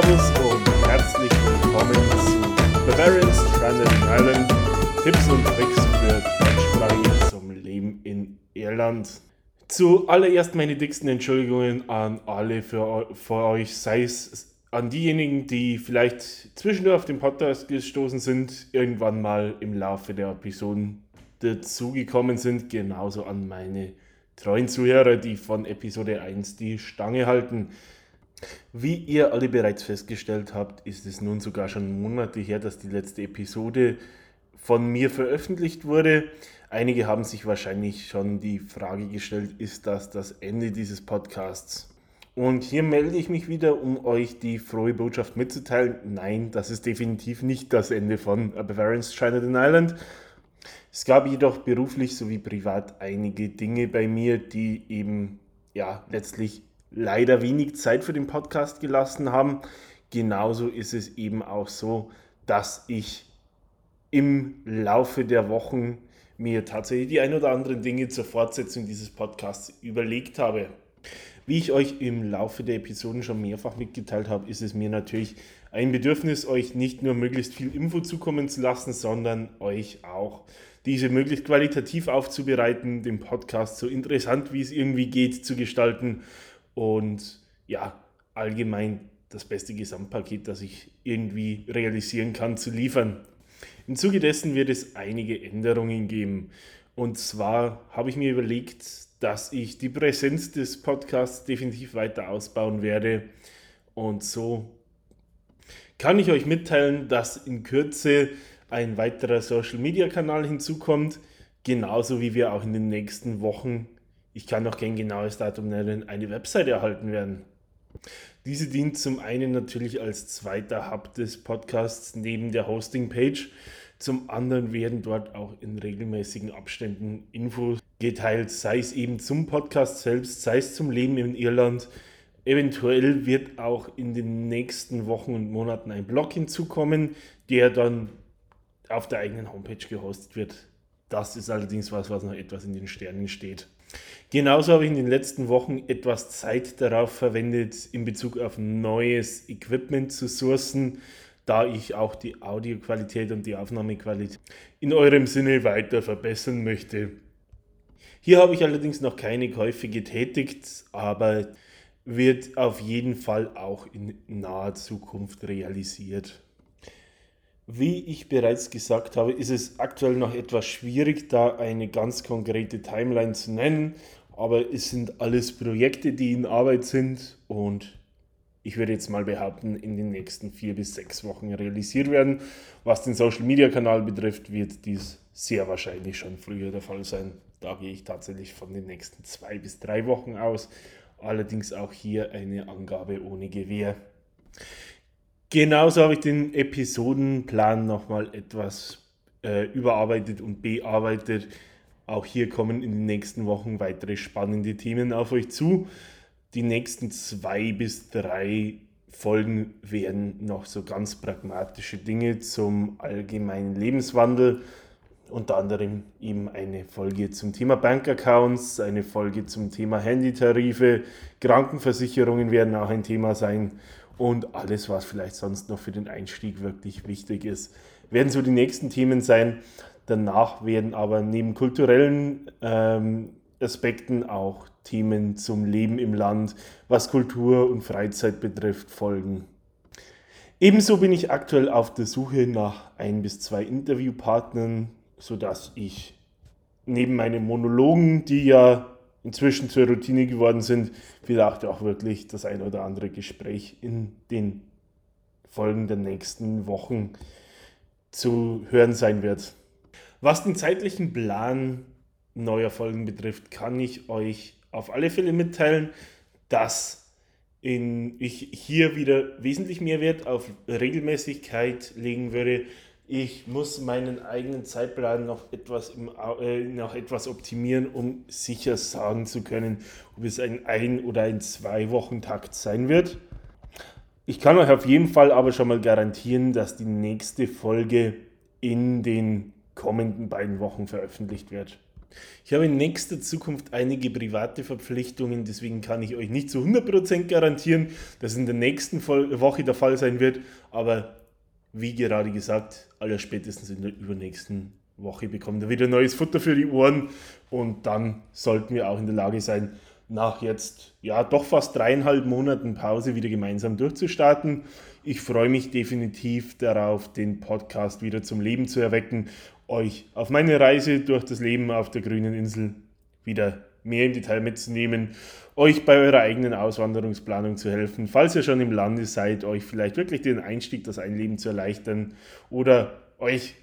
Servus und herzlich willkommen zu Bavarian Stranded Island. Tipps und Tricks für Deutschsprachige zum Leben in Irland. Zuallererst meine dicksten Entschuldigungen an alle für, für euch, sei es an diejenigen, die vielleicht zwischendurch auf den Podcast gestoßen sind, irgendwann mal im Laufe der Episoden dazugekommen sind, genauso an meine treuen Zuhörer, die von Episode 1 die Stange halten. Wie ihr alle bereits festgestellt habt, ist es nun sogar schon Monate her, dass die letzte Episode von mir veröffentlicht wurde. Einige haben sich wahrscheinlich schon die Frage gestellt, ist das das Ende dieses Podcasts? Und hier melde ich mich wieder, um euch die frohe Botschaft mitzuteilen. Nein, das ist definitiv nicht das Ende von A Bavarian's China Island. Es gab jedoch beruflich sowie privat einige Dinge bei mir, die eben ja letztlich leider wenig Zeit für den Podcast gelassen haben. Genauso ist es eben auch so, dass ich im Laufe der Wochen mir tatsächlich die ein oder anderen Dinge zur Fortsetzung dieses Podcasts überlegt habe. Wie ich euch im Laufe der Episoden schon mehrfach mitgeteilt habe, ist es mir natürlich ein Bedürfnis, euch nicht nur möglichst viel Info zukommen zu lassen, sondern euch auch diese möglichst qualitativ aufzubereiten, den Podcast so interessant wie es irgendwie geht zu gestalten und ja, allgemein das beste Gesamtpaket, das ich irgendwie realisieren kann, zu liefern. Im Zuge dessen wird es einige Änderungen geben. Und zwar habe ich mir überlegt, dass ich die Präsenz des Podcasts definitiv weiter ausbauen werde. Und so kann ich euch mitteilen, dass in Kürze ein weiterer Social-Media-Kanal hinzukommt, genauso wie wir auch in den nächsten Wochen ich kann noch kein genaues Datum nennen, eine Website erhalten werden. Diese dient zum einen natürlich als zweiter Hub des Podcasts neben der Hosting-Page. Zum anderen werden dort auch in regelmäßigen Abständen Infos geteilt, sei es eben zum Podcast selbst, sei es zum Leben in Irland. Eventuell wird auch in den nächsten Wochen und Monaten ein Blog hinzukommen, der dann auf der eigenen Homepage gehostet wird. Das ist allerdings was, was noch etwas in den Sternen steht. Genauso habe ich in den letzten Wochen etwas Zeit darauf verwendet, in Bezug auf neues Equipment zu sourcen, da ich auch die Audioqualität und die Aufnahmequalität in eurem Sinne weiter verbessern möchte. Hier habe ich allerdings noch keine Käufe getätigt, aber wird auf jeden Fall auch in naher Zukunft realisiert. Wie ich bereits gesagt habe, ist es aktuell noch etwas schwierig, da eine ganz konkrete Timeline zu nennen, aber es sind alles Projekte, die in Arbeit sind und ich würde jetzt mal behaupten, in den nächsten vier bis sechs Wochen realisiert werden. Was den Social Media Kanal betrifft, wird dies sehr wahrscheinlich schon früher der Fall sein. Da gehe ich tatsächlich von den nächsten zwei bis drei Wochen aus. Allerdings auch hier eine Angabe ohne Gewähr. Genauso habe ich den Episodenplan nochmal etwas äh, überarbeitet und bearbeitet. Auch hier kommen in den nächsten Wochen weitere spannende Themen auf euch zu. Die nächsten zwei bis drei Folgen werden noch so ganz pragmatische Dinge zum allgemeinen Lebenswandel, unter anderem eben eine Folge zum Thema Bankaccounts, eine Folge zum Thema Handytarife, Krankenversicherungen werden auch ein Thema sein und alles, was vielleicht sonst noch für den Einstieg wirklich wichtig ist, werden so die nächsten Themen sein. Danach werden aber neben kulturellen ähm, Aspekten auch Themen zum Leben im Land, was Kultur und Freizeit betrifft, folgen. Ebenso bin ich aktuell auf der Suche nach ein bis zwei Interviewpartnern, sodass ich neben meinen Monologen, die ja inzwischen zur Routine geworden sind, vielleicht auch wirklich das ein oder andere Gespräch in den Folgen der nächsten Wochen zu hören sein wird. Was den zeitlichen Plan neuer Folgen betrifft, kann ich euch auf alle Fälle mitteilen, dass in, ich hier wieder wesentlich mehr Wert auf Regelmäßigkeit legen würde. Ich muss meinen eigenen Zeitplan noch etwas, im, äh, noch etwas optimieren, um sicher sagen zu können, ob es ein ein oder ein zwei Wochen Takt sein wird. Ich kann euch auf jeden Fall aber schon mal garantieren, dass die nächste Folge in den kommenden beiden Wochen veröffentlicht wird. Ich habe in nächster Zukunft einige private Verpflichtungen, deswegen kann ich euch nicht zu 100% garantieren, dass in der nächsten Woche der Fall sein wird, aber wie gerade gesagt, allerspätestens in der übernächsten Woche bekommt ihr wieder neues Futter für die Ohren und dann sollten wir auch in der Lage sein, nach jetzt ja doch fast dreieinhalb Monaten Pause wieder gemeinsam durchzustarten. Ich freue mich definitiv darauf, den Podcast wieder zum Leben zu erwecken, euch auf meine Reise durch das Leben auf der grünen Insel wieder mehr im Detail mitzunehmen, euch bei eurer eigenen Auswanderungsplanung zu helfen, falls ihr schon im Lande seid, euch vielleicht wirklich den Einstieg, das Einleben zu erleichtern oder euch,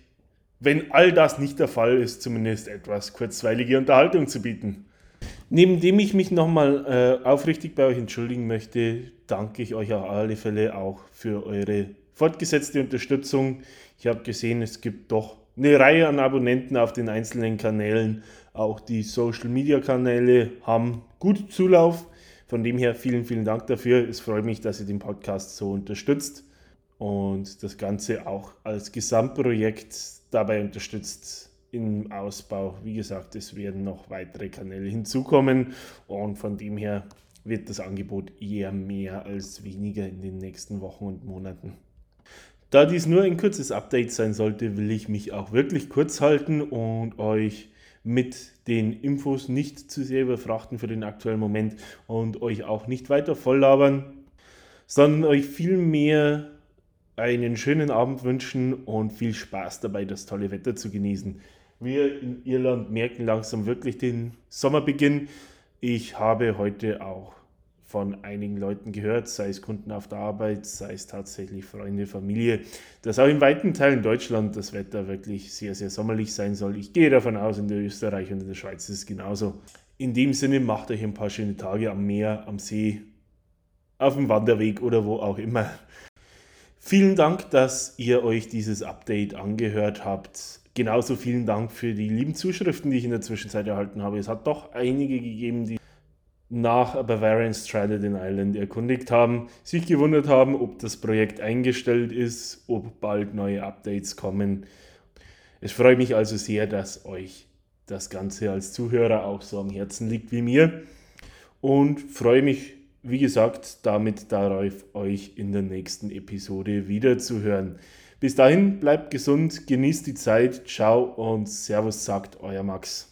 wenn all das nicht der Fall ist, zumindest etwas kurzweilige Unterhaltung zu bieten. Neben dem ich mich nochmal äh, aufrichtig bei euch entschuldigen möchte, danke ich euch auf alle Fälle auch für eure fortgesetzte Unterstützung. Ich habe gesehen, es gibt doch eine Reihe an Abonnenten auf den einzelnen Kanälen. Auch die Social Media Kanäle haben gut Zulauf. Von dem her vielen, vielen Dank dafür. Es freut mich, dass ihr den Podcast so unterstützt und das Ganze auch als Gesamtprojekt dabei unterstützt im Ausbau. Wie gesagt, es werden noch weitere Kanäle hinzukommen und von dem her wird das Angebot eher mehr als weniger in den nächsten Wochen und Monaten. Da dies nur ein kurzes Update sein sollte, will ich mich auch wirklich kurz halten und euch mit den Infos nicht zu sehr überfrachten für den aktuellen Moment und euch auch nicht weiter voll labern, sondern euch vielmehr einen schönen Abend wünschen und viel Spaß dabei, das tolle Wetter zu genießen. Wir in Irland merken langsam wirklich den Sommerbeginn. Ich habe heute auch von einigen Leuten gehört, sei es Kunden auf der Arbeit, sei es tatsächlich Freunde, Familie, dass auch in weiten Teilen Deutschland das Wetter wirklich sehr, sehr sommerlich sein soll. Ich gehe davon aus, in der Österreich und in der Schweiz ist es genauso. In dem Sinne macht euch ein paar schöne Tage am Meer, am See, auf dem Wanderweg oder wo auch immer. Vielen Dank, dass ihr euch dieses Update angehört habt. Genauso vielen Dank für die lieben Zuschriften, die ich in der Zwischenzeit erhalten habe. Es hat doch einige gegeben, die nach Bavarian Stranded in Island erkundigt haben, sich gewundert haben, ob das Projekt eingestellt ist, ob bald neue Updates kommen. Es freut mich also sehr, dass euch das Ganze als Zuhörer auch so am Herzen liegt wie mir und freue mich, wie gesagt, damit darauf, euch in der nächsten Episode wiederzuhören. Bis dahin, bleibt gesund, genießt die Zeit, ciao und Servus sagt euer Max.